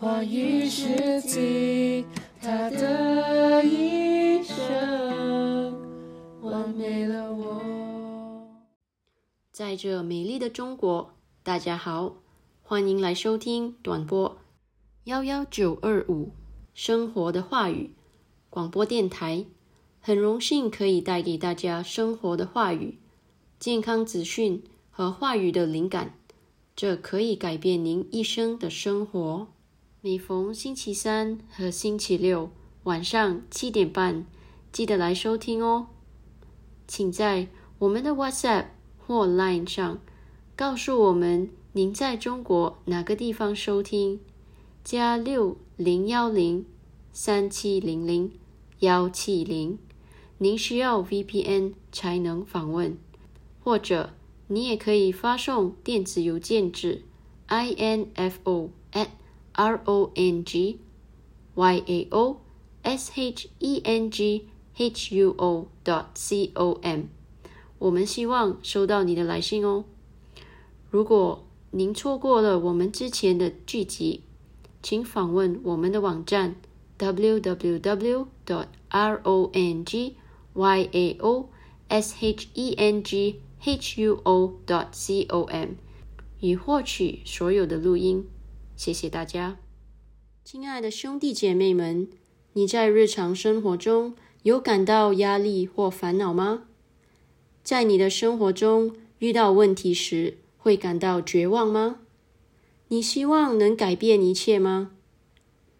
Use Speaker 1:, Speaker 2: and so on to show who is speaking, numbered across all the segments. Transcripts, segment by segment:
Speaker 1: 话语是尽他的一生，完美了我。
Speaker 2: 在这美丽的中国，大家好，欢迎来收听短波幺幺九二五生活的话语广播电台。很荣幸可以带给大家生活的话语、健康资讯和话语的灵感，这可以改变您一生的生活。每逢星期三和星期六晚上七点半，记得来收听哦。请在我们的 WhatsApp 或 Line 上告诉我们您在中国哪个地方收听，加六零幺零三七零零幺七零。您需要 VPN 才能访问，或者你也可以发送电子邮件至 info r o n g y a o s h e n g h u o dot c o m。我们希望收到你的来信哦。如果您错过了我们之前的剧集，请访问我们的网站 www dot r o n g y a o s h e n g h u o dot c o m 以获取所有的录音。谢谢大家，亲爱的兄弟姐妹们，你在日常生活中有感到压力或烦恼吗？在你的生活中遇到问题时，会感到绝望吗？你希望能改变一切吗？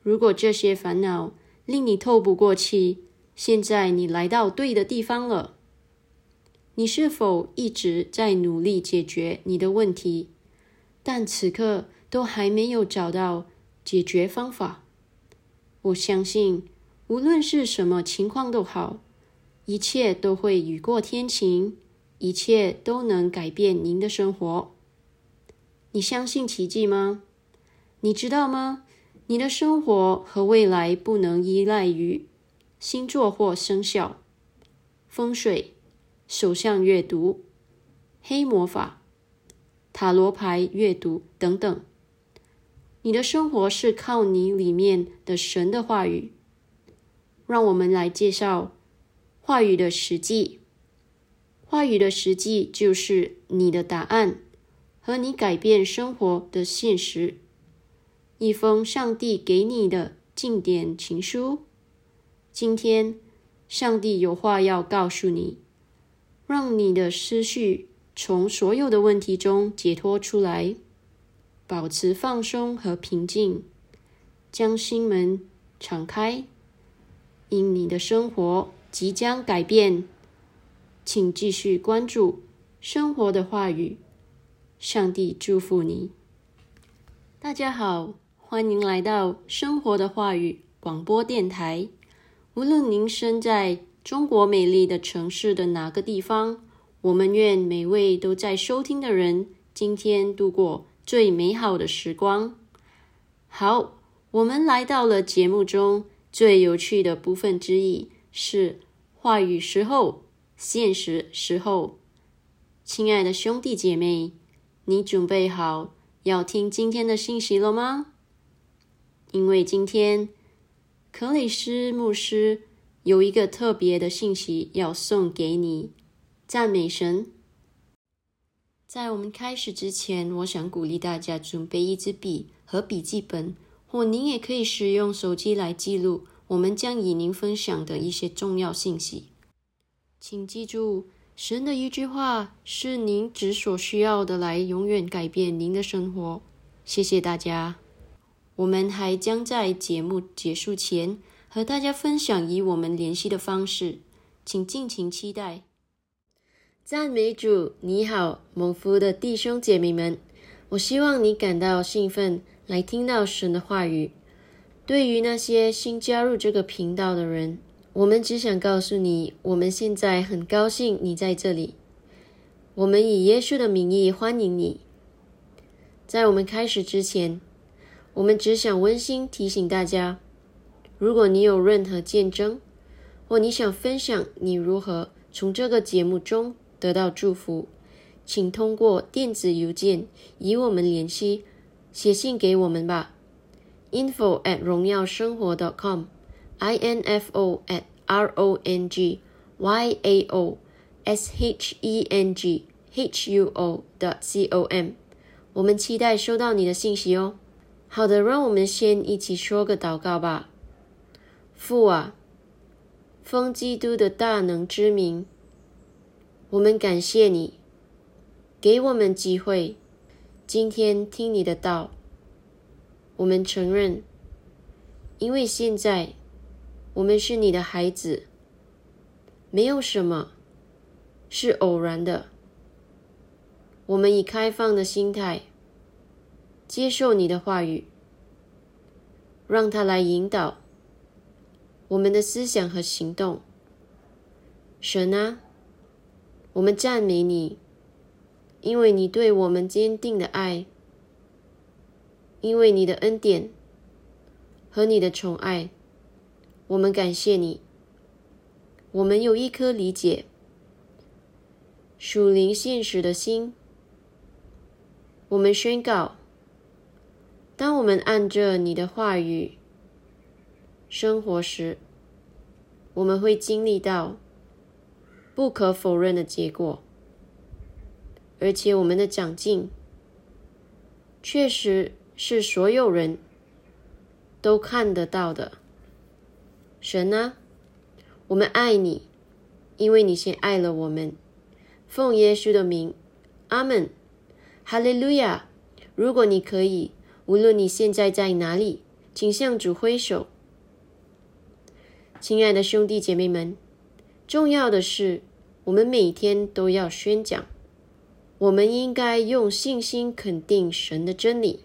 Speaker 2: 如果这些烦恼令你透不过气，现在你来到对的地方了。你是否一直在努力解决你的问题，但此刻都还没有找到解决方法？我相信，无论是什么情况都好，一切都会雨过天晴，一切都能改变您的生活。你相信奇迹吗？你知道吗？你的生活和未来不能依赖于。星座或生肖、风水、手相阅读、黑魔法、塔罗牌阅读等等，你的生活是靠你里面的神的话语。让我们来介绍话语的实际。话语的实际就是你的答案和你改变生活的现实。一封上帝给你的经典情书。今天，上帝有话要告诉你，让你的思绪从所有的问题中解脱出来，保持放松和平静，将心门敞开，因你的生活即将改变。请继续关注生活的话语，上帝祝福你。大家好，欢迎来到生活的话语广播电台。无论您身在中国美丽的城市的哪个地方，我们愿每位都在收听的人今天度过最美好的时光。好，我们来到了节目中最有趣的部分之一，是话语时候、现实时候。亲爱的兄弟姐妹，你准备好要听今天的信息了吗？因为今天。克里斯牧师有一个特别的信息要送给你，赞美神。在我们开始之前，我想鼓励大家准备一支笔和笔记本，或您也可以使用手机来记录我们将与您分享的一些重要信息。请记住，神的一句话是您只所需要的，来永远改变您的生活。谢谢大家。我们还将在节目结束前和大家分享与我们联系的方式，请尽情期待。赞美主，你好，蒙福的弟兄姐妹们，我希望你感到兴奋来听到神的话语。对于那些新加入这个频道的人，我们只想告诉你，我们现在很高兴你在这里。我们以耶稣的名义欢迎你。在我们开始之前。我们只想温馨提醒大家：如果你有任何见证，或你想分享你如何从这个节目中得到祝福，请通过电子邮件与我们联系，写信给我们吧。info at 荣耀生活 dot .com，i n f o at r o n g y a o s h e n g h u o 的 c o m。我们期待收到你的信息哦。好的，让我们先一起说个祷告吧。父啊，奉基督的大能之名，我们感谢你，给我们机会，今天听你的道。我们承认，因为现在我们是你的孩子，没有什么是偶然的。我们以开放的心态接受你的话语，让它来引导我们的思想和行动。神啊，我们赞美你，因为你对我们坚定的爱。因为你的恩典和你的宠爱，我们感谢你。我们有一颗理解属灵现实的心。我们宣告：当我们按着你的话语生活时，我们会经历到不可否认的结果，而且我们的长进确实。是所有人都看得到的。神啊，我们爱你，因为你先爱了我们。奉耶稣的名，阿门，哈利路亚。如果你可以，无论你现在在哪里，请向主挥手。亲爱的兄弟姐妹们，重要的是，我们每天都要宣讲。我们应该用信心肯定神的真理。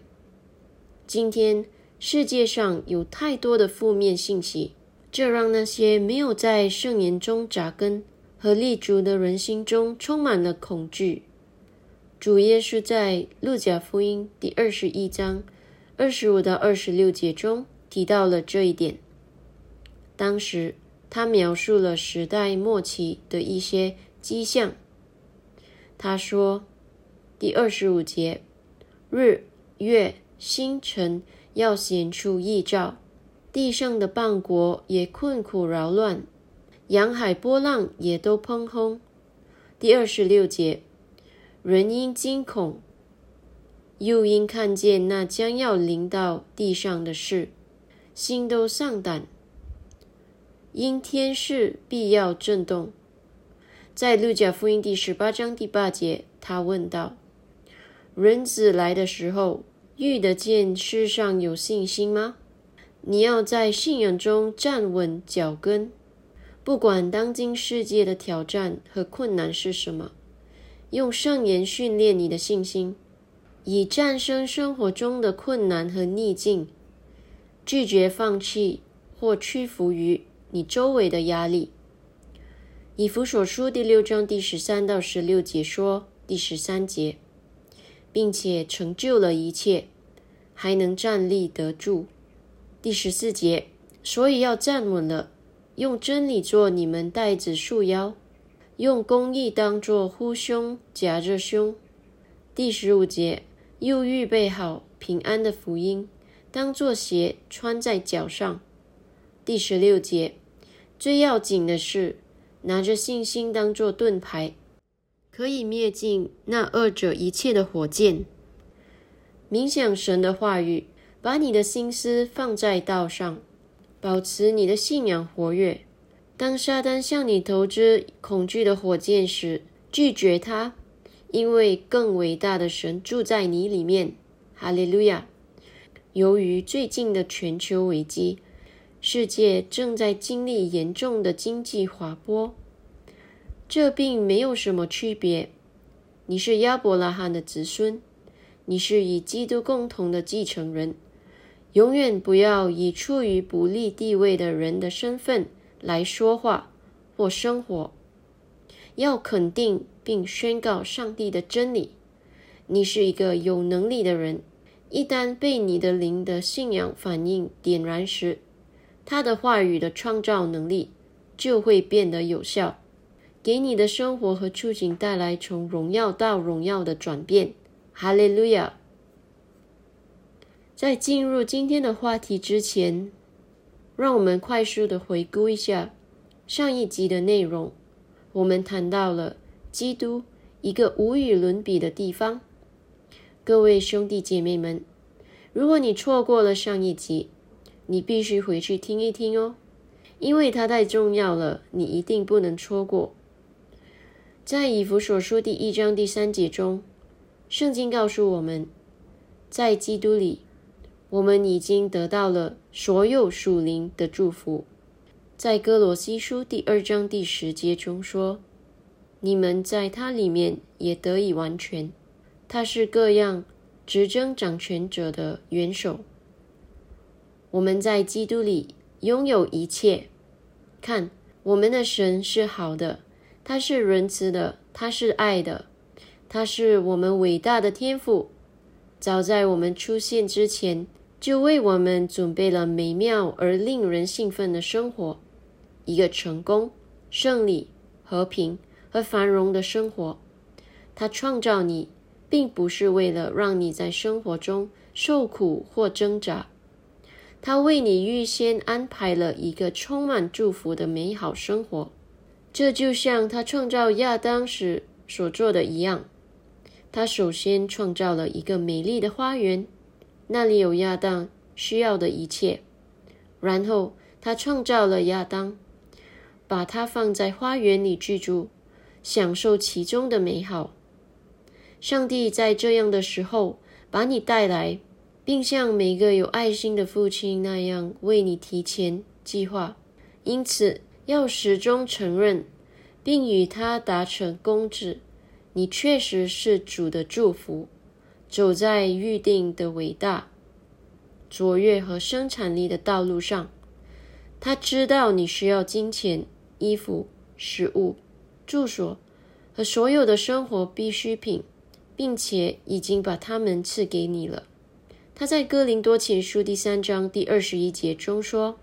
Speaker 2: 今天世界上有太多的负面信息，这让那些没有在圣言中扎根和立足的人心中充满了恐惧。主耶稣在路加福音第二十一章二十五到二十六节中提到了这一点。当时他描述了时代末期的一些迹象。他说：“第二十五节，日月。”星辰要显出异兆，地上的邦国也困苦扰乱，洋海波浪也都喷轰。第二十六节，人因惊恐，又因看见那将要临到地上的事，心都丧胆，因天势必要震动。在路加福音第十八章第八节，他问道：“人子来的时候。”遇得见世上有信心吗？你要在信仰中站稳脚跟，不管当今世界的挑战和困难是什么，用圣言训练你的信心，以战胜生活中的困难和逆境，拒绝放弃或屈服于你周围的压力。以弗所书第六章第十三到十六节说，第十三节。并且成就了一切，还能站立得住。第十四节，所以要站稳了，用真理做你们带子束腰，用公义当作护胸夹着胸。第十五节，又预备好平安的福音，当作鞋穿在脚上。第十六节，最要紧的是拿着信心当作盾牌。可以灭尽那二者一切的火箭。冥想神的话语，把你的心思放在道上，保持你的信仰活跃。当撒旦向你投掷恐惧的火箭时，拒绝他，因为更伟大的神住在你里面。哈利路亚！由于最近的全球危机，世界正在经历严重的经济滑坡。这并没有什么区别。你是亚伯拉罕的子孙，你是以基督共同的继承人。永远不要以处于不利地位的人的身份来说话或生活。要肯定并宣告上帝的真理。你是一个有能力的人。一旦被你的灵的信仰反应点燃时，他的话语的创造能力就会变得有效。给你的生活和处境带来从荣耀到荣耀的转变，哈利路亚！在进入今天的话题之前，让我们快速的回顾一下上一集的内容。我们谈到了基督一个无与伦比的地方。各位兄弟姐妹们，如果你错过了上一集，你必须回去听一听哦，因为它太重要了，你一定不能错过。在以弗所书第一章第三节中，圣经告诉我们，在基督里。我们已经得到了所有属灵的祝福，在哥罗西书第二章第十节中说：“你们在他里面也得以完全。他是各样执政掌权者的元首。我们在基督里拥有一切。看，我们的神是好的，他是仁慈的，他是爱的，他是我们伟大的天赋。早在我们出现之前。”就为我们准备了美妙而令人兴奋的生活，一个成功、胜利、和平和繁荣的生活。他创造你，并不是为了让你在生活中受苦或挣扎，他为你预先安排了一个充满祝福的美好生活。这就像他创造亚当时所做的一样，他首先创造了一个美丽的花园。那里有亚当需要的一切，然后他创造了亚当，把他放在花园里居住，享受其中的美好。上帝在这样的时候把你带来，并像每个有爱心的父亲那样为你提前计划。因此，要始终承认，并与他达成共治，你确实是主的祝福。走在预定的伟大卓越和生产力的道路上，他知道你需要金钱、衣服、食物、住所和所有的生活必需品，并且已经把它们赐给你了。他在哥林多前书第三章第二十一节中说：“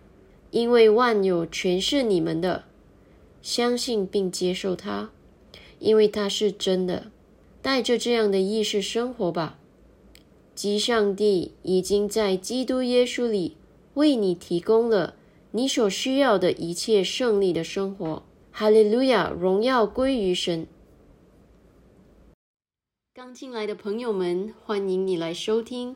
Speaker 2: 因为万有全是你们的，相信并接受它，因为它是真的。”带着这样的意识生活吧，即上帝已经在基督耶稣里为你提供了你所需要的一切胜利的生活。哈利路亚，荣耀归于神。刚进来的朋友们，欢迎你来收听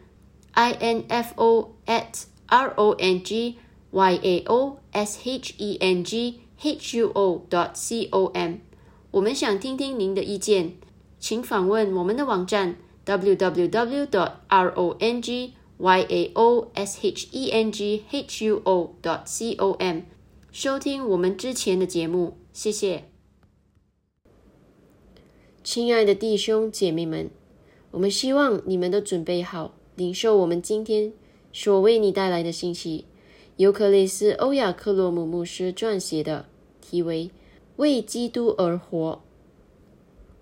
Speaker 2: info at rongyao.shenghuo dot com。我们想听听您的意见。请访问我们的网站 www.dot.rongyao.shenghuo.dot.com，收听我们之前的节目。谢谢，亲爱的弟兄姐妹们，我们希望你们都准备好领受我们今天所为你带来的信息。尤克雷斯·欧亚克洛姆牧师撰写的，题为《为基督而活》。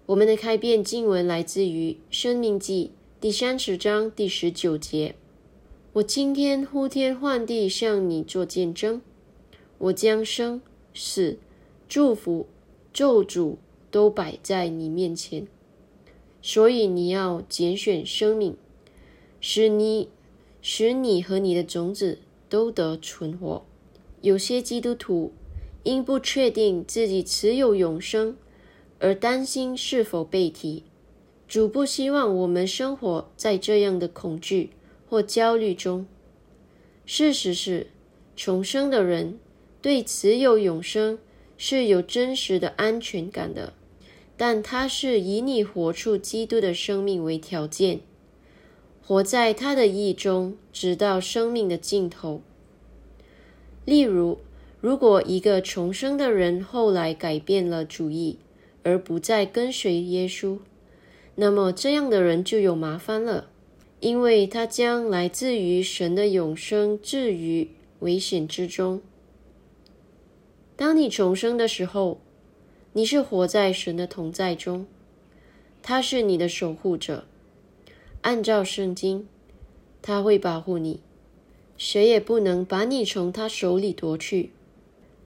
Speaker 2: 我们的开篇经文来自于《生命记》第三十章第十九节。我今天呼天唤地向你做见证，我将生死、祝福、咒诅都摆在你面前，所以你要拣选生命，使你使你和你的种子都得存活。有些基督徒因不确定自己持有永生。而担心是否被提，主不希望我们生活在这样的恐惧或焦虑中。事实是，重生的人对持有永生是有真实的安全感的，但他是以你活出基督的生命为条件，活在他的意中，直到生命的尽头。例如，如果一个重生的人后来改变了主意，而不再跟随耶稣，那么这样的人就有麻烦了，因为他将来自于神的永生置于危险之中。当你重生的时候，你是活在神的同在中，他是你的守护者。按照圣经，他会保护你，谁也不能把你从他手里夺去。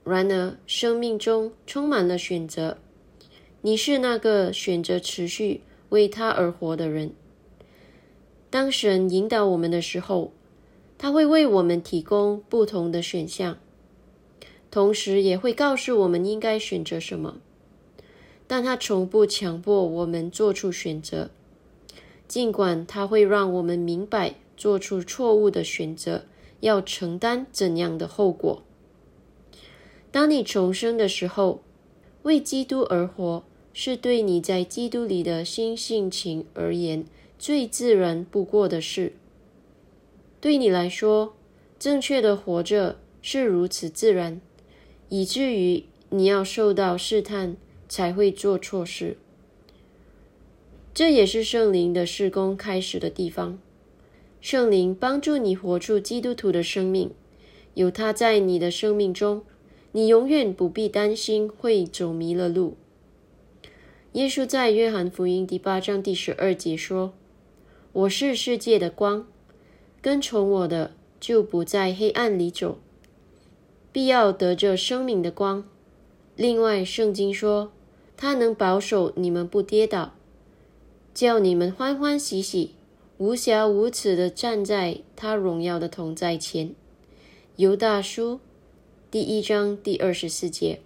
Speaker 2: 然而，生命中充满了选择，你是那个选择持续为他而活的人。当神引导我们的时候，他会为我们提供不同的选项，同时也会告诉我们应该选择什么。但他从不强迫我们做出选择，尽管它会让我们明白做出错误的选择要承担怎样的后果。当你重生的时候，为基督而活是对你在基督里的新性情而言最自然不过的事。对你来说，正确的活着是如此自然，以至于你要受到试探。才会做错事，这也是圣灵的施工开始的地方。圣灵帮助你活出基督徒的生命，有他在你的生命中，你永远不必担心会走迷了路。耶稣在约翰福音第八章第十二节说：“我是世界的光，跟从我的就不在黑暗里走，必要得着生命的光。”另外，圣经说，他能保守你们不跌倒，叫你们欢欢喜喜、无瑕无耻的站在他荣耀的同在前。犹大书第一章第二十四节：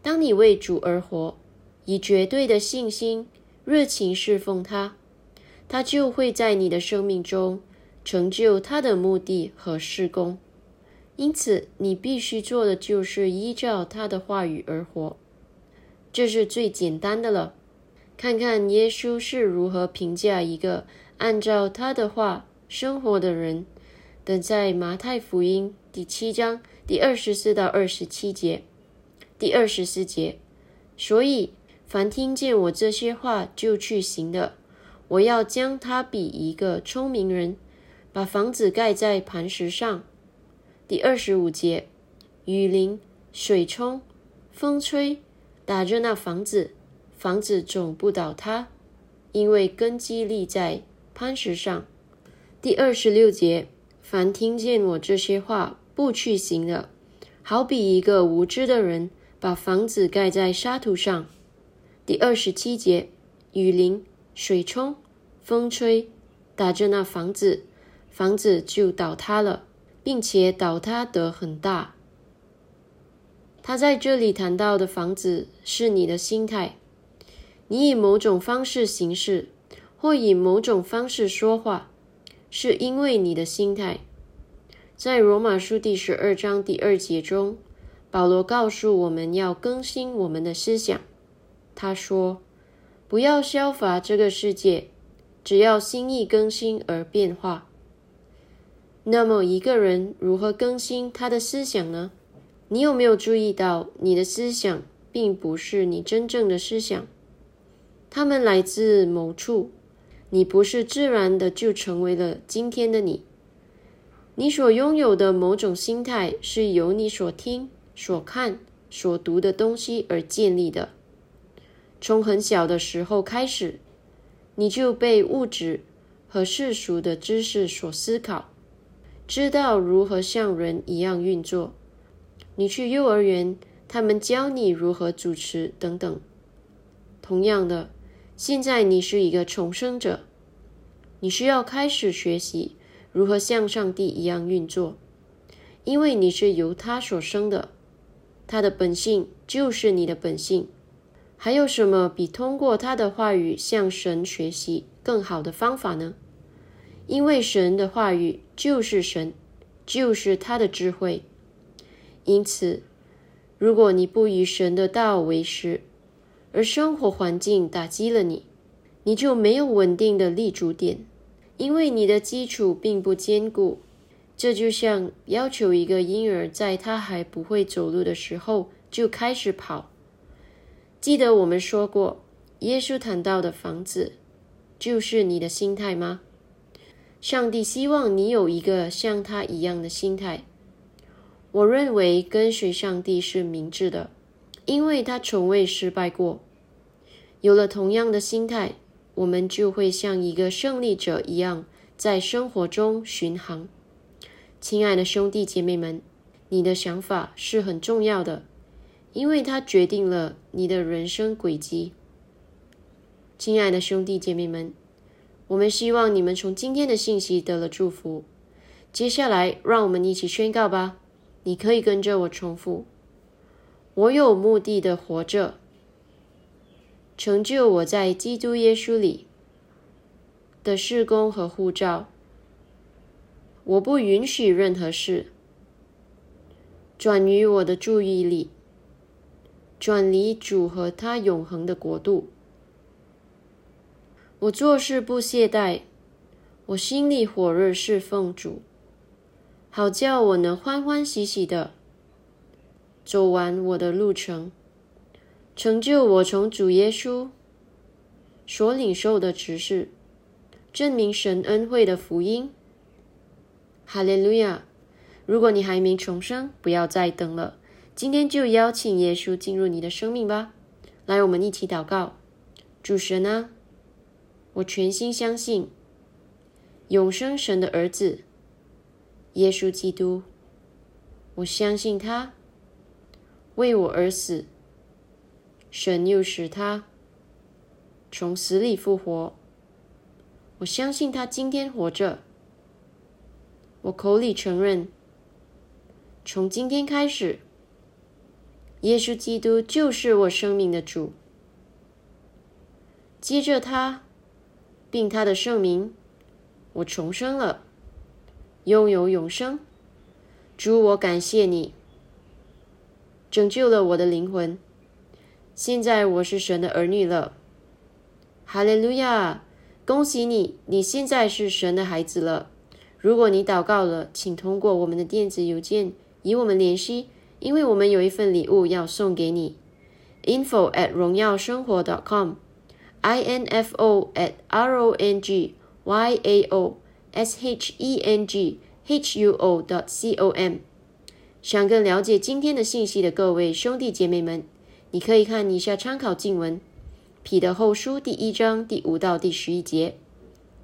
Speaker 2: 当你为主而活，以绝对的信心、热情侍奉他，他就会在你的生命中成就他的目的和事工。因此，你必须做的就是依照他的话语而活，这是最简单的了。看看耶稣是如何评价一个按照他的话生活的人。等在马太福音第七章第二十四到二十七节。第二十四节，所以凡听见我这些话就去行的，我要将他比一个聪明人，把房子盖在磐石上。第二十五节，雨淋、水冲、风吹，打着那房子，房子总不倒塌，因为根基立在磐石上。第二十六节，凡听见我这些话不去行的，好比一个无知的人把房子盖在沙土上。第二十七节，雨淋、水冲、风吹，打着那房子，房子就倒塌了。并且倒塌得很大。他在这里谈到的房子是你的心态，你以某种方式行事，或以某种方式说话，是因为你的心态。在罗马书第十二章第二节中，保罗告诉我们要更新我们的思想。他说：“不要消乏这个世界，只要心意更新而变化。”那么，一个人如何更新他的思想呢？你有没有注意到，你的思想并不是你真正的思想，他们来自某处。你不是自然的就成为了今天的你。你所拥有的某种心态是由你所听、所看、所读的东西而建立的。从很小的时候开始，你就被物质和世俗的知识所思考。知道如何像人一样运作。你去幼儿园，他们教你如何主持等等。同样的，现在你是一个重生者，你需要开始学习如何像上帝一样运作，因为你是由他所生的，他的本性就是你的本性。还有什么比通过他的话语向神学习更好的方法呢？因为神的话语就是神，就是他的智慧。因此，如果你不以神的道为师，而生活环境打击了你，你就没有稳定的立足点，因为你的基础并不坚固。这就像要求一个婴儿在他还不会走路的时候就开始跑。记得我们说过，耶稣谈到的房子就是你的心态吗？上帝希望你有一个像他一样的心态。我认为跟随上帝是明智的，因为他从未失败过。有了同样的心态，我们就会像一个胜利者一样，在生活中巡航。亲爱的兄弟姐妹们，你的想法是很重要的，因为它决定了你的人生轨迹。亲爱的兄弟姐妹们。我们希望你们从今天的信息得了祝福。接下来，让我们一起宣告吧。你可以跟着我重复：“我有目的的活着，成就我在基督耶稣里的事工和护照。我不允许任何事转移我的注意力，转离主和他永恒的国度。”我做事不懈怠，我心里火热侍奉主，好叫我能欢欢喜喜的走完我的路程，成就我从主耶稣所领受的指示，证明神恩惠的福音。哈利路亚！如果你还没重生，不要再等了，今天就邀请耶稣进入你的生命吧。来，我们一起祷告，主神啊！我全心相信永生神的儿子耶稣基督。我相信他为我而死，神又使他从死里复活。我相信他今天活着。我口里承认，从今天开始，耶稣基督就是我生命的主。接着他。并他的圣名，我重生了，拥有永生。主，我感谢你，拯救了我的灵魂。现在我是神的儿女了。哈利路亚！恭喜你，你现在是神的孩子了。如果你祷告了，请通过我们的电子邮件与我们联系，因为我们有一份礼物要送给你。info at 荣耀生活 dot .com。info at r o n g y a o s h e n g h u o dot c o m。想更了解今天的信息的各位兄弟姐妹们，你可以看以下参考经文：彼得后书第一章第五到第十一节，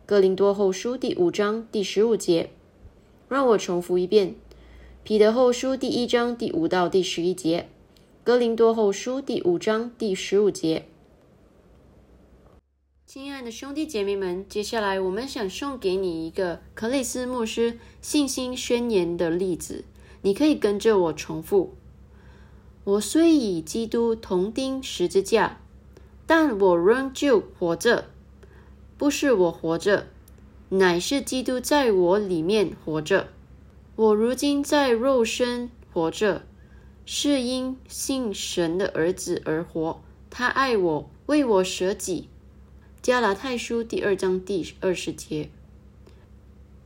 Speaker 2: 哥林多后书第五章第十五节。让我重复一遍：彼得后书第一章第五到第十一节，哥林多后书第五章第十五节。亲爱的兄弟姐妹们，接下来我们想送给你一个克里斯牧师信心宣言的例子，你可以跟着我重复：我虽与基督同钉十字架，但我仍旧活着。不是我活着，乃是基督在我里面活着。我如今在肉身活着，是因信神的儿子而活。他爱我，为我舍己。加拉太书第二章第二十节。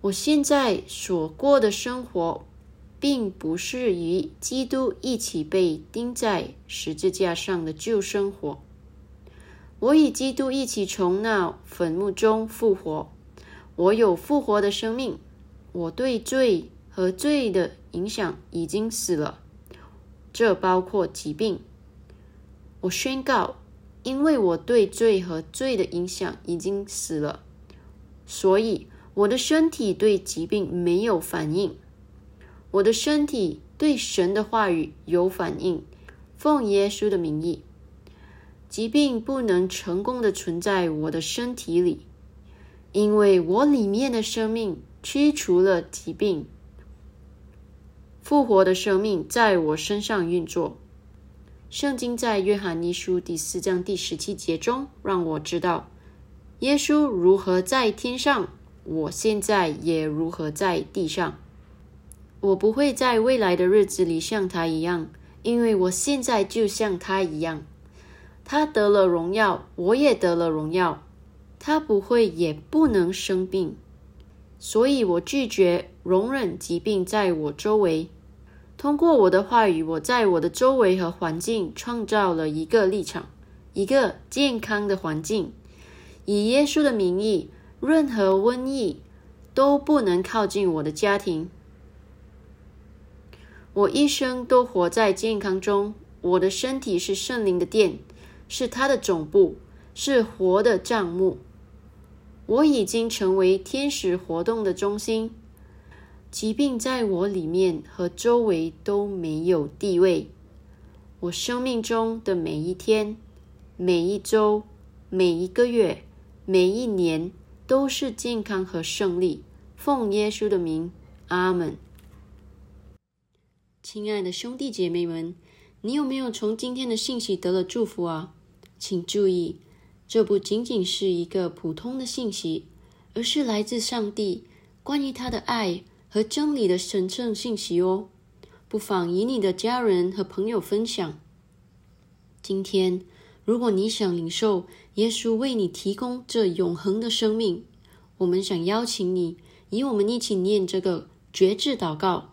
Speaker 2: 我现在所过的生活，并不是与基督一起被钉在十字架上的旧生活。我与基督一起从那坟墓中复活。我有复活的生命。我对罪和罪的影响已经死了，这包括疾病。我宣告。因为我对罪和罪的影响已经死了，所以我的身体对疾病没有反应。我的身体对神的话语有反应。奉耶稣的名义，疾病不能成功的存在我的身体里，因为我里面的生命驱除了疾病，复活的生命在我身上运作。圣经在约翰一书第四章第十七节中让我知道，耶稣如何在天上，我现在也如何在地上。我不会在未来的日子里像他一样，因为我现在就像他一样。他得了荣耀，我也得了荣耀。他不会也不能生病，所以我拒绝容忍疾病在我周围。通过我的话语，我在我的周围和环境创造了一个立场，一个健康的环境。以耶稣的名义，任何瘟疫都不能靠近我的家庭。我一生都活在健康中。我的身体是圣灵的殿，是它的总部，是活的帐幕。我已经成为天使活动的中心。疾病在我里面和周围都没有地位。我生命中的每一天、每一周、每一个月、每一年都是健康和胜利。奉耶稣的名，阿门。亲爱的兄弟姐妹们，你有没有从今天的信息得了祝福啊？请注意，这不仅仅是一个普通的信息，而是来自上帝关于他的爱。和真理的神圣信息哦，不妨与你的家人和朋友分享。今天，如果你想领受耶稣为你提供这永恒的生命，我们想邀请你与我们一起念这个绝志祷告，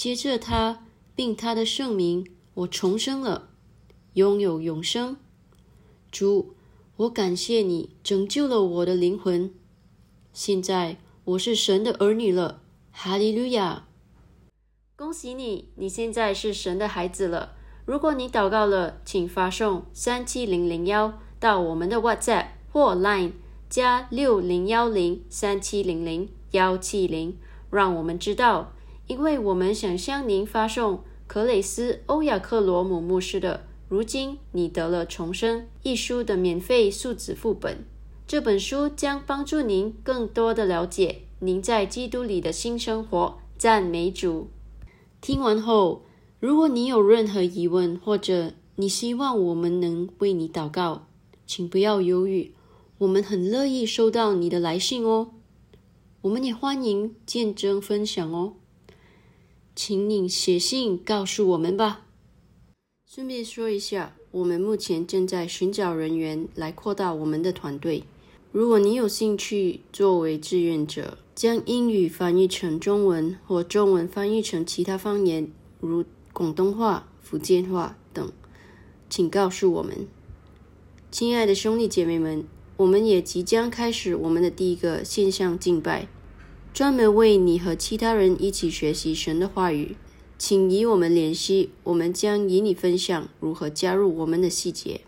Speaker 2: 接着他并他的圣名，我重生了，拥有永生。主，我感谢你拯救了我的灵魂。现在。我是神的儿女了，哈利路亚！恭喜你，你现在是神的孩子了。如果你祷告了，请发送三七零零幺到我们的 WhatsApp 或 Line 加六零幺零三七零零幺七零，让我们知道，因为我们想向您发送克雷斯·欧亚克罗姆牧师的《如今你得了重生》一书的免费数字副本。这本书将帮助您更多的了解您在基督里的新生活。赞美主！听完后，如果你有任何疑问，或者你希望我们能为你祷告，请不要犹豫，我们很乐意收到你的来信哦。我们也欢迎见证分享哦，请你写信告诉我们吧。顺便说一下，我们目前正在寻找人员来扩大我们的团队。如果你有兴趣作为志愿者，将英语翻译成中文或中文翻译成其他方言，如广东话、福建话等，请告诉我们。亲爱的兄弟姐妹们，我们也即将开始我们的第一个线上敬拜，专门为你和其他人一起学习神的话语。请与我们联系，我们将与你分享如何加入我们的细节。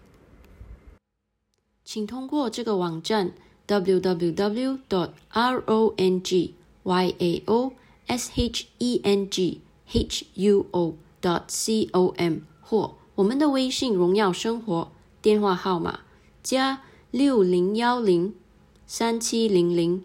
Speaker 2: 请通过这个网站 www.dot.rongyao.shenghuo.dot.com 或我们的微信“荣耀生活”电话号码加六零幺零三七零零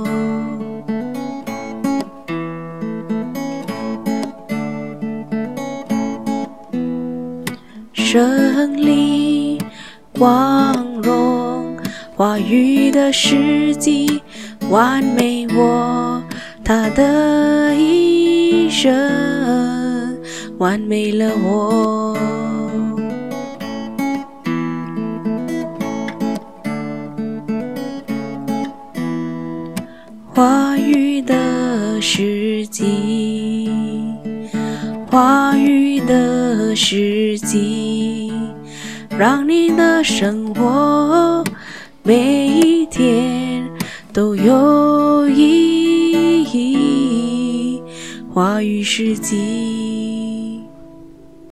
Speaker 1: 胜利光荣，话语的时机完美我，他的一生完美了我。话语的时机，话语的时机，让你的生活每一天都有意义。话语时机。